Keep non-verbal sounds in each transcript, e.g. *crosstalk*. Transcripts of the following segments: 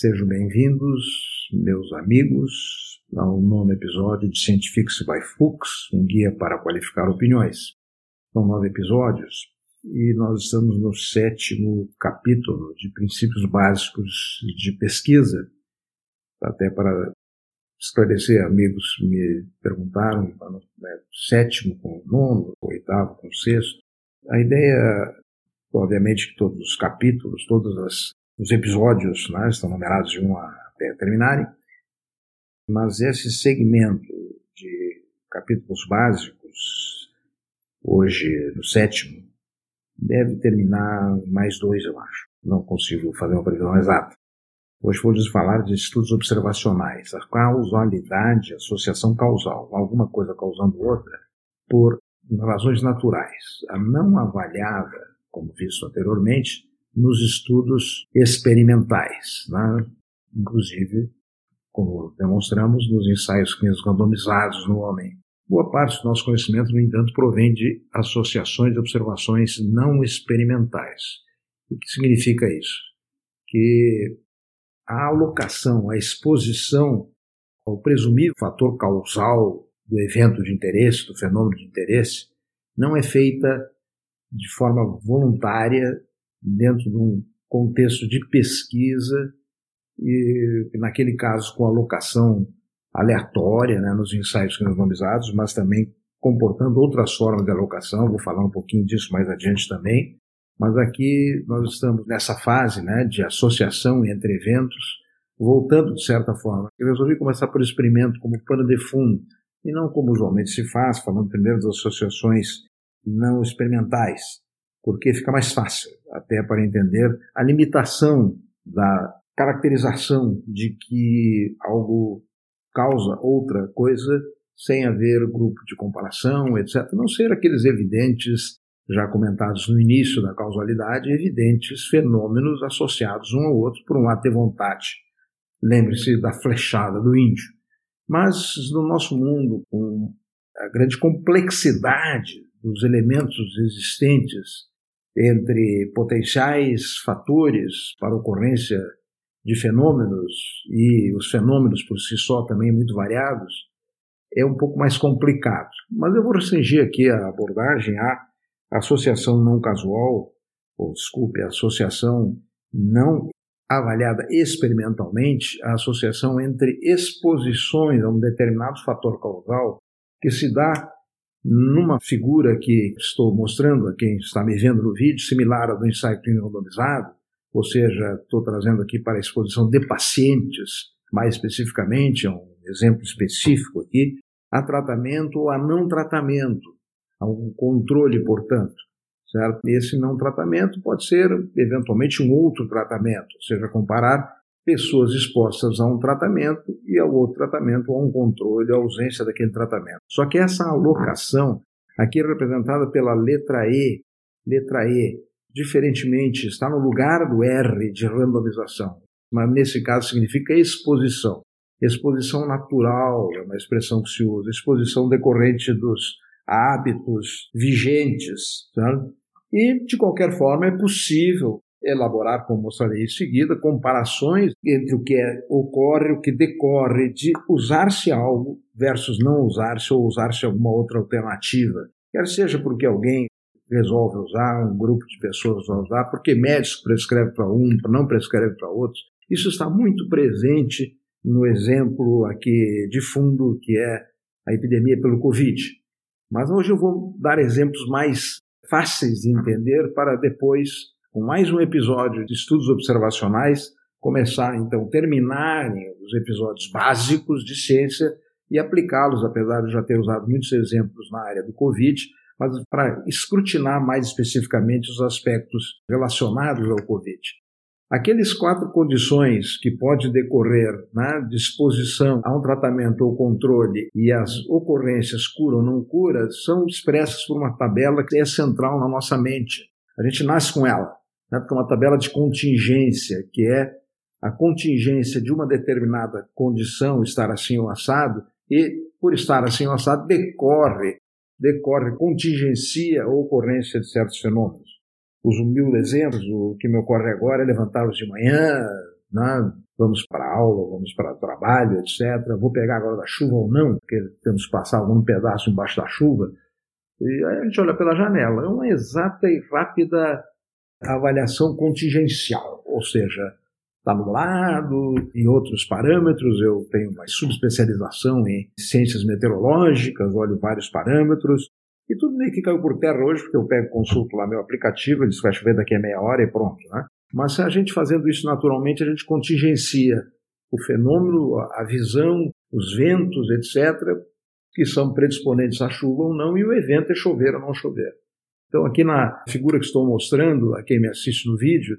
Sejam bem-vindos, meus amigos, ao nono episódio de Scientifics by Fuchs, um guia para qualificar opiniões. São nove episódios e nós estamos no sétimo capítulo de princípios básicos de pesquisa. Até para esclarecer, amigos me perguntaram, né, sétimo com nono, oitavo com sexto. A ideia, obviamente, que todos os capítulos, todas as os episódios né, estão numerados de 1 até terminarem, mas esse segmento de capítulos básicos, hoje no sétimo, deve terminar mais dois, eu acho. Não consigo fazer uma previsão exata. Hoje vou lhes falar de estudos observacionais, a causalidade, associação causal, alguma coisa causando outra, por razões naturais, a não avaliada, como visto anteriormente, nos estudos experimentais, né? inclusive, como demonstramos, nos ensaios clínicos randomizados no homem. Boa parte do nosso conhecimento, no entanto, provém de associações de observações não experimentais. O que significa isso? Que a alocação, a exposição ao presumido fator causal do evento de interesse, do fenômeno de interesse, não é feita de forma voluntária dentro de um contexto de pesquisa e, naquele caso, com alocação aleatória né, nos ensaios randomizados, mas também comportando outras formas de alocação, vou falar um pouquinho disso mais adiante também, mas aqui nós estamos nessa fase né, de associação entre eventos, voltando de certa forma. Eu resolvi começar por experimento como pano de fundo, e não como usualmente se faz, falando primeiro das associações não experimentais, porque fica mais fácil até para entender a limitação da caracterização de que algo causa outra coisa sem haver grupo de comparação, etc. Não ser aqueles evidentes, já comentados no início da causalidade, evidentes fenômenos associados um ao outro por um ato de vontade. Lembre-se da flechada do índio. Mas no nosso mundo, com a grande complexidade dos elementos existentes entre potenciais fatores para ocorrência de fenômenos e os fenômenos por si só também muito variados, é um pouco mais complicado. Mas eu vou restringir aqui a abordagem à associação não casual, ou desculpe, a associação não avaliada experimentalmente, a associação entre exposições a um determinado fator causal que se dá numa figura que estou mostrando a quem está me vendo no vídeo, similar ao do ensaio clínico randomizado, ou seja, estou trazendo aqui para a exposição de pacientes, mais especificamente, é um exemplo específico aqui, a tratamento ou a não tratamento, a um controle, portanto. Certo? Esse não tratamento pode ser, eventualmente, um outro tratamento, ou seja, comparar pessoas expostas a um tratamento e ao outro tratamento, a um controle, a ausência daquele tratamento. Só que essa alocação, aqui é representada pela letra E, letra E, diferentemente, está no lugar do R de randomização, mas nesse caso significa exposição. Exposição natural é uma expressão que se usa, exposição decorrente dos hábitos vigentes. E, de qualquer forma, é possível elaborar, como mostrarei em seguida, comparações entre o que é, ocorre, o que decorre de usar-se algo versus não usar-se ou usar-se alguma outra alternativa. Quer seja porque alguém resolve usar, um grupo de pessoas vai usar, porque médico prescreve para um, não prescreve para outros. Isso está muito presente no exemplo aqui de fundo, que é a epidemia pelo Covid. Mas hoje eu vou dar exemplos mais fáceis de entender para depois com mais um episódio de estudos observacionais, começar então, terminarem os episódios básicos de ciência e aplicá-los, apesar de já ter usado muitos exemplos na área do Covid, mas para escrutinar mais especificamente os aspectos relacionados ao Covid. Aqueles quatro condições que pode decorrer na disposição a um tratamento ou controle e as ocorrências cura ou não cura são expressas por uma tabela que é central na nossa mente. A gente nasce com ela né, porque é uma tabela de contingência, que é a contingência de uma determinada condição estar assim ou assado, e por estar assim ou assado decorre, decorre, contingencia a ocorrência de certos fenômenos. Uso mil exemplos, o que me ocorre agora é levantar-os de manhã, né, vamos para aula, vamos para trabalho, etc. Vou pegar agora da chuva ou não, porque temos que passar algum pedaço embaixo da chuva. E aí a gente olha pela janela. É uma exata e rápida avaliação contingencial, ou seja, está nublado, em outros parâmetros, eu tenho uma subespecialização em ciências meteorológicas, olho vários parâmetros, e tudo meio que caiu por terra hoje, porque eu pego, consulto lá meu aplicativo, diz que vai chover daqui a meia hora e pronto. Né? Mas a gente fazendo isso naturalmente, a gente contingencia o fenômeno, a visão, os ventos, etc., que são predisponentes à chuva ou não, e o evento é chover ou não chover. Então, aqui na figura que estou mostrando, a quem me assiste no vídeo,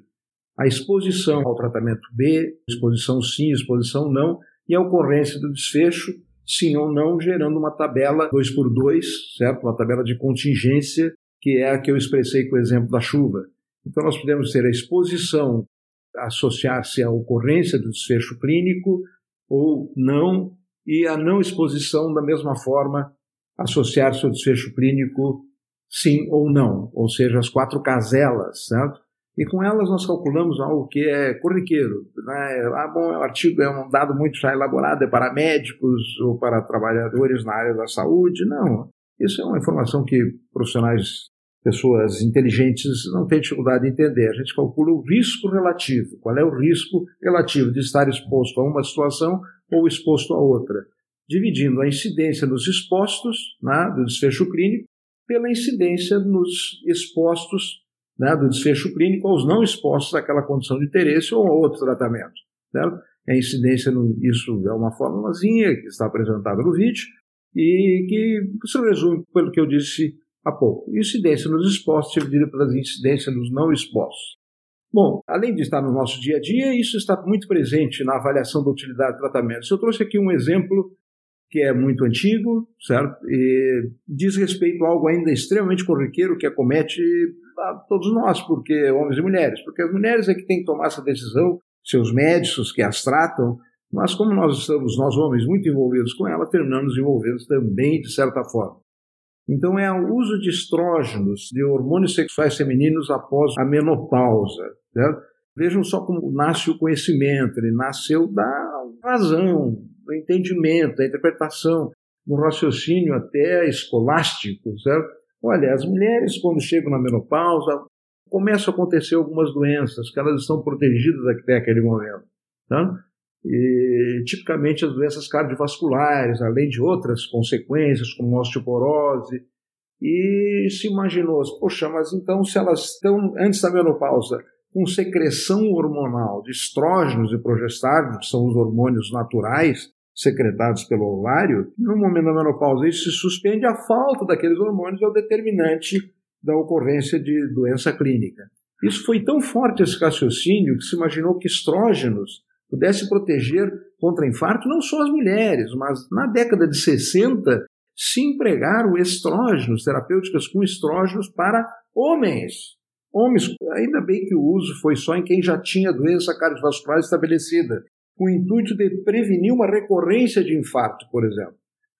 a exposição ao tratamento B, exposição sim, exposição não, e a ocorrência do desfecho, sim ou não, gerando uma tabela 2 por 2 certo? Uma tabela de contingência, que é a que eu expressei com o exemplo da chuva. Então, nós podemos ter a exposição associar-se à ocorrência do desfecho clínico ou não, e a não exposição, da mesma forma, associar-se ao desfecho clínico sim ou não, ou seja, as quatro caselas, certo? E com elas nós calculamos algo que é corriqueiro. Né? Ah, bom, o artigo é um dado muito já elaborado, é para médicos ou para trabalhadores na área da saúde. Não, isso é uma informação que profissionais pessoas inteligentes não têm dificuldade de entender. A gente calcula o risco relativo. Qual é o risco relativo de estar exposto a uma situação ou exposto a outra? Dividindo a incidência nos expostos, né, do desfecho clínico, pela incidência nos expostos, né, do desfecho clínico aos não expostos àquela condição de interesse ou a outro tratamento. Certo? A incidência, no, isso é uma formulazinha que está apresentada no vídeo e que se resume pelo que eu disse há pouco. Incidência nos expostos dividida pelas incidências nos não expostos. Bom, além de estar no nosso dia a dia, isso está muito presente na avaliação da utilidade de tratamentos. Eu trouxe aqui um exemplo que é muito antigo, certo? E diz respeito a algo ainda extremamente corriqueiro que acomete a todos nós, porque homens e mulheres, porque as mulheres é que têm que tomar essa decisão, seus médicos que as tratam, mas como nós estamos, nós homens, muito envolvidos com ela, terminamos envolvidos também, de certa forma. Então, é o uso de estrógenos, de hormônios sexuais femininos após a menopausa. Certo? Vejam só como nasce o conhecimento, ele nasceu da razão, do entendimento, da interpretação, do raciocínio até escolástico, certo? Olha, as mulheres, quando chegam na menopausa, começam a acontecer algumas doenças que elas estão protegidas até aquele momento. Tá? E, tipicamente as doenças cardiovasculares, além de outras consequências, como osteoporose. E se imaginou, poxa, mas então se elas estão antes da menopausa com secreção hormonal de estrógenos e progestágenos, que são os hormônios naturais secretados pelo ovário, no momento da menopausa isso se suspende, a falta daqueles hormônios é o determinante da ocorrência de doença clínica. Isso foi tão forte esse raciocínio que se imaginou que estrógenos pudesse proteger contra infarto não só as mulheres, mas na década de 60 se empregaram estrógenos, terapêuticas com estrógenos para homens. Homens, ainda bem que o uso foi só em quem já tinha doença cardiovascular estabelecida, com o intuito de prevenir uma recorrência de infarto, por exemplo.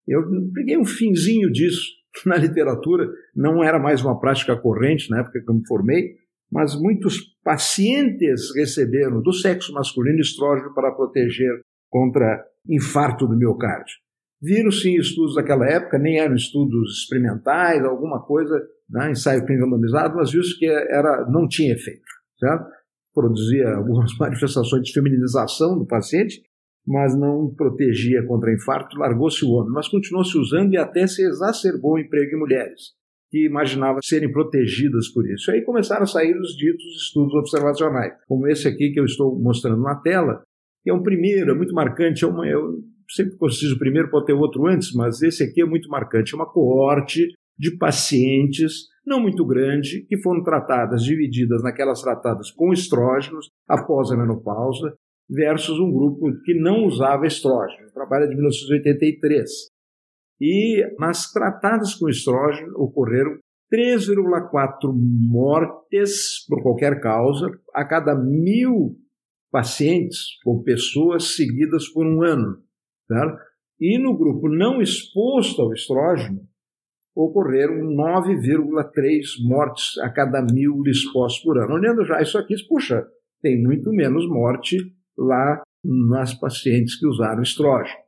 Eu peguei um finzinho disso *laughs* na literatura, não era mais uma prática corrente na época que eu me formei, mas muitos pacientes receberam do sexo masculino estrógeno para proteger contra infarto do miocárdio. Viram-se em estudos daquela época, nem eram estudos experimentais, alguma coisa, né, ensaio clínico randomizado, mas viu-se que era, não tinha efeito. Certo? Produzia algumas *laughs* manifestações de feminização do paciente, mas não protegia contra infarto, largou-se o homem, mas continuou se usando e até se exacerbou o emprego em mulheres que imaginavam serem protegidas por isso. Aí começaram a sair os ditos estudos observacionais, como esse aqui que eu estou mostrando na tela, que é um primeiro, é muito marcante, é uma, eu sempre preciso primeiro, pode ter outro antes, mas esse aqui é muito marcante, é uma coorte de pacientes, não muito grande, que foram tratadas, divididas naquelas tratadas com estrógenos após a menopausa, versus um grupo que não usava estrógeno. Trabalho de 1983. E nas tratadas com estrógeno ocorreram 3,4 mortes por qualquer causa a cada mil pacientes ou pessoas seguidas por um ano. E no grupo não exposto ao estrógeno, ocorreram 9,3 mortes a cada mil expostos por ano. Olhando já isso aqui, puxa, tem muito menos morte lá nas pacientes que usaram estrógeno.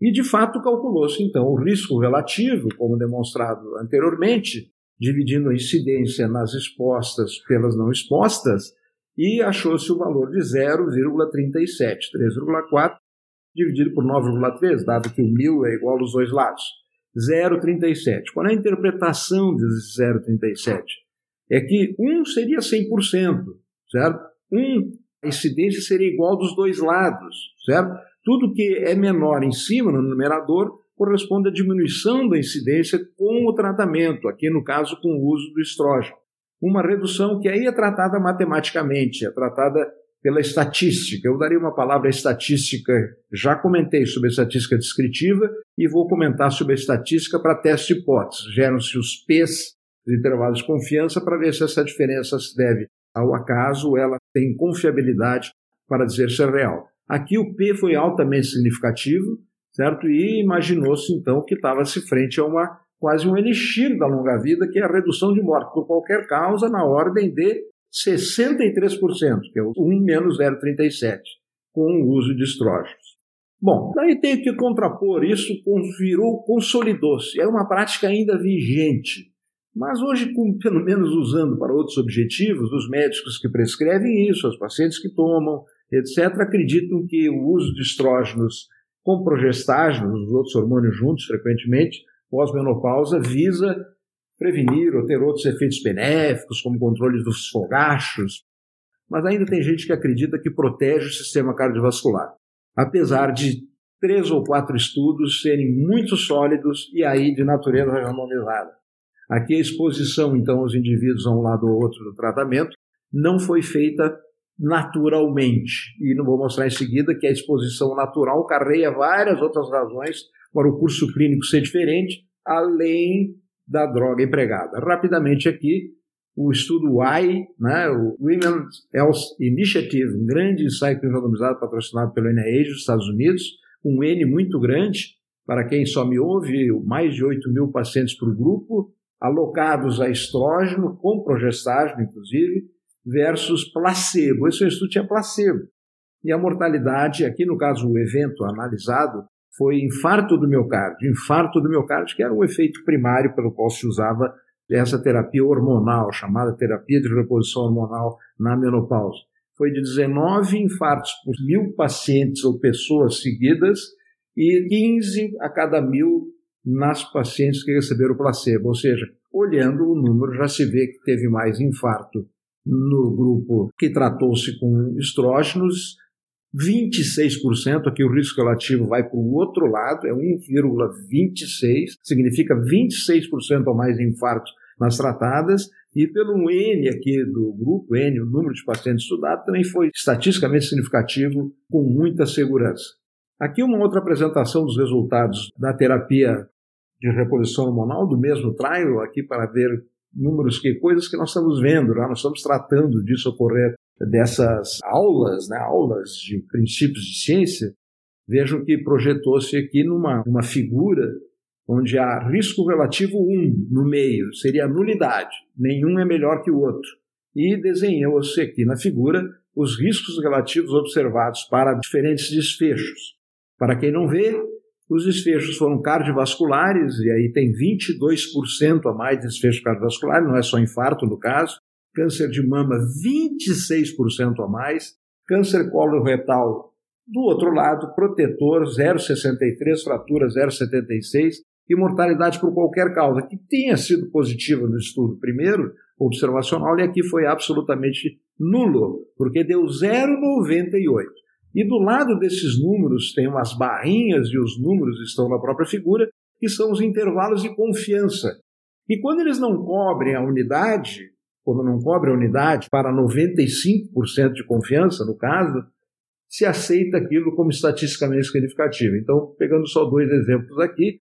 E, de fato, calculou-se, então, o risco relativo, como demonstrado anteriormente, dividindo a incidência nas expostas pelas não expostas, e achou-se o valor de 0,37, 3,4 dividido por 9,3, dado que o mil é igual aos dois lados. 0,37. Qual é a interpretação desse 0,37? É que um seria 100%, certo? Um, a incidência seria igual dos dois lados, certo? Tudo que é menor em cima, no numerador, corresponde à diminuição da incidência com o tratamento, aqui no caso com o uso do estrógeno. Uma redução que aí é tratada matematicamente, é tratada pela estatística. Eu daria uma palavra estatística, já comentei sobre a estatística descritiva e vou comentar sobre a estatística para teste de hipótese. Geram-se os P's, os intervalos de confiança, para ver se essa diferença se deve ao acaso, ela tem confiabilidade para dizer se é real. Aqui o P foi altamente significativo, certo? E imaginou-se então que estava-se frente a uma quase um elixir da longa vida, que é a redução de morte por qualquer causa na ordem de 63%, que é o 1 menos 0,37, com o uso de estrógenos. Bom, daí tem que contrapor isso, virou, consolidou-se. É uma prática ainda vigente. Mas hoje, com, pelo menos usando para outros objetivos, os médicos que prescrevem isso, os pacientes que tomam, etc., acreditam que o uso de estrógenos com progestágeno, os outros hormônios juntos, frequentemente, pós-menopausa, visa prevenir ou ter outros efeitos benéficos, como controle dos fogachos, mas ainda tem gente que acredita que protege o sistema cardiovascular, apesar de três ou quatro estudos serem muito sólidos e aí de natureza randomizada. Aqui a exposição, então, aos indivíduos a um lado ou outro do tratamento não foi feita naturalmente. E não vou mostrar em seguida que a exposição natural carreia várias outras razões para o curso clínico ser diferente, além da droga empregada. Rapidamente aqui, o estudo Y, né, o Women Health Initiative, um grande ensaio randomizado patrocinado pelo NIH dos Estados Unidos, um N muito grande, para quem só me ouve, mais de 8 mil pacientes por grupo, alocados a estrógeno, com progestágeno, inclusive, versus placebo. Esse estudo tinha placebo. E a mortalidade, aqui no caso o evento analisado, foi infarto do miocárdio. Infarto do miocárdio, que era o efeito primário pelo qual se usava essa terapia hormonal, chamada terapia de reposição hormonal na menopausa. Foi de 19 infartos por mil pacientes ou pessoas seguidas e 15 a cada mil nas pacientes que receberam placebo. Ou seja, olhando o número, já se vê que teve mais infarto no grupo que tratou-se com estrógenos 26%, aqui o risco relativo vai para o outro lado, é 1,26, significa 26% a mais de infartos nas tratadas, e pelo N aqui do grupo, N, o número de pacientes estudados, também foi estatisticamente significativo, com muita segurança. Aqui uma outra apresentação dos resultados da terapia de reposição hormonal, do mesmo trial, aqui para ver números que coisas que nós estamos vendo, né? nós estamos tratando disso ocorrer dessas aulas, né, aulas de princípios de ciência, vejam que projetou-se aqui numa uma figura onde há risco relativo 1 no meio, seria a nulidade, nenhum é melhor que o outro. E desenhou-se aqui na figura os riscos relativos observados para diferentes desfechos. Para quem não vê, os desfechos foram cardiovasculares, e aí tem 22% a mais de desfecho cardiovascular, não é só infarto no caso, câncer de mama 26% a mais, câncer coloretal do outro lado, protetor 0,63, fratura 0,76 e mortalidade por qualquer causa que tenha sido positiva no estudo primeiro, observacional, e aqui foi absolutamente nulo, porque deu 0,98. E do lado desses números tem umas barrinhas e os números estão na própria figura, que são os intervalos de confiança. E quando eles não cobrem a unidade, quando não cobre a unidade, para 95% de confiança, no caso, se aceita aquilo como estatisticamente significativo. Então, pegando só dois exemplos aqui,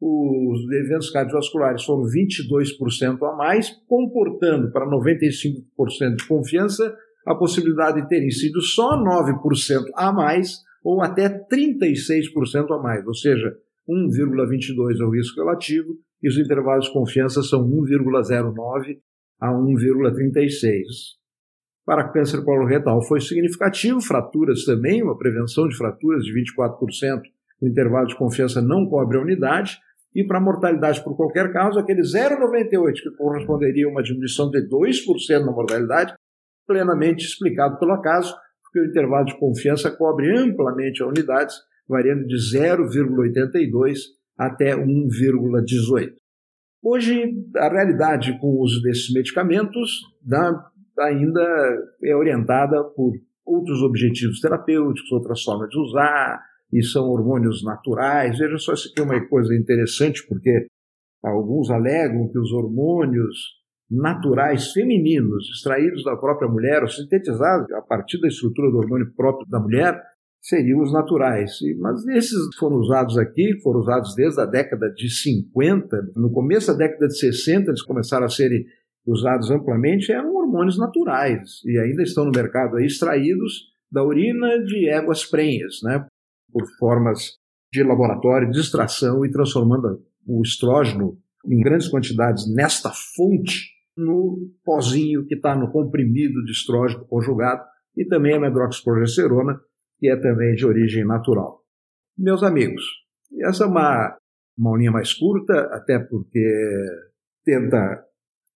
os eventos cardiovasculares foram 22% a mais, comportando para 95% de confiança a possibilidade de terem sido só 9% a mais ou até 36% a mais, ou seja, 1,22 é o risco relativo e os intervalos de confiança são 1,09 a 1,36. para câncer coloretal foi significativo, fraturas também, uma prevenção de fraturas de 24%, o intervalo de confiança não cobre a unidade, e para mortalidade por qualquer caso, aquele 0,98, que corresponderia a uma diminuição de 2% na mortalidade, plenamente explicado pelo acaso, porque o intervalo de confiança cobre amplamente a unidades, variando de 0,82 até 1,18. Hoje, a realidade com o uso desses medicamentos ainda é orientada por outros objetivos terapêuticos, outras formas de usar, e são hormônios naturais. Veja só, isso aqui é uma coisa interessante, porque alguns alegam que os hormônios naturais femininos, extraídos da própria mulher, ou sintetizados a partir da estrutura do hormônio próprio da mulher, seriam os naturais. Mas esses foram usados aqui, foram usados desde a década de 50, no começo da década de 60 eles começaram a serem usados amplamente, eram hormônios naturais. E ainda estão no mercado aí, extraídos da urina de éguas prenhas, né, por formas de laboratório de extração e transformando o estrógeno em grandes quantidades nesta fonte no pozinho que está no comprimido de estrógeno conjugado e também a medroxprogesterona, que é também de origem natural. Meus amigos, essa é uma, uma aulinha mais curta, até porque tenta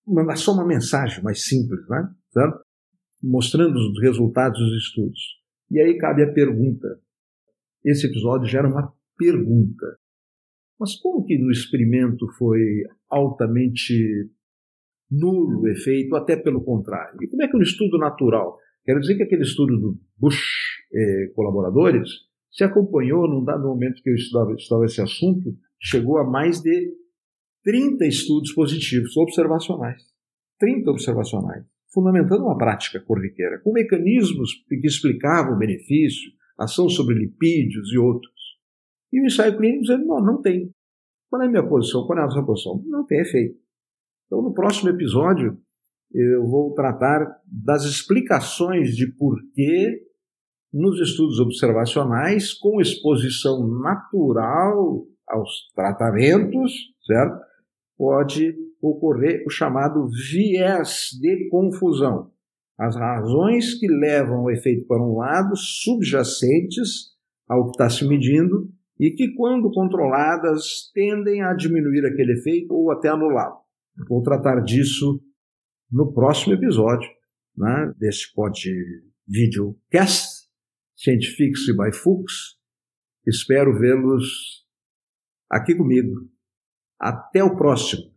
mandar só uma mensagem mais simples, né? Mostrando os resultados dos estudos. E aí cabe a pergunta. Esse episódio gera uma pergunta. Mas como que no experimento foi altamente nulo o efeito, até pelo contrário? E como é que no estudo natural, quero dizer que aquele estudo do Bush eh, colaboradores se acompanhou num dado momento que eu estudava, estudava esse assunto, chegou a mais de 30 estudos positivos observacionais. 30 observacionais, fundamentando uma prática corriqueira, com mecanismos que explicavam o benefício, ação sobre lipídios e outros. E o ensaio clínico dizendo, não, não tem. Qual é a minha posição? Qual é a sua posição? Não tem efeito. Então, no próximo episódio, eu vou tratar das explicações de por que nos estudos observacionais, com exposição natural aos tratamentos, certo? pode ocorrer o chamado viés de confusão. As razões que levam o efeito para um lado, subjacentes ao que está se medindo, e que, quando controladas, tendem a diminuir aquele efeito ou até anulá-lo. Vou tratar disso no próximo episódio né, desse pod videocast, Scientifics by Fuchs. Espero vê-los aqui comigo até o próximo.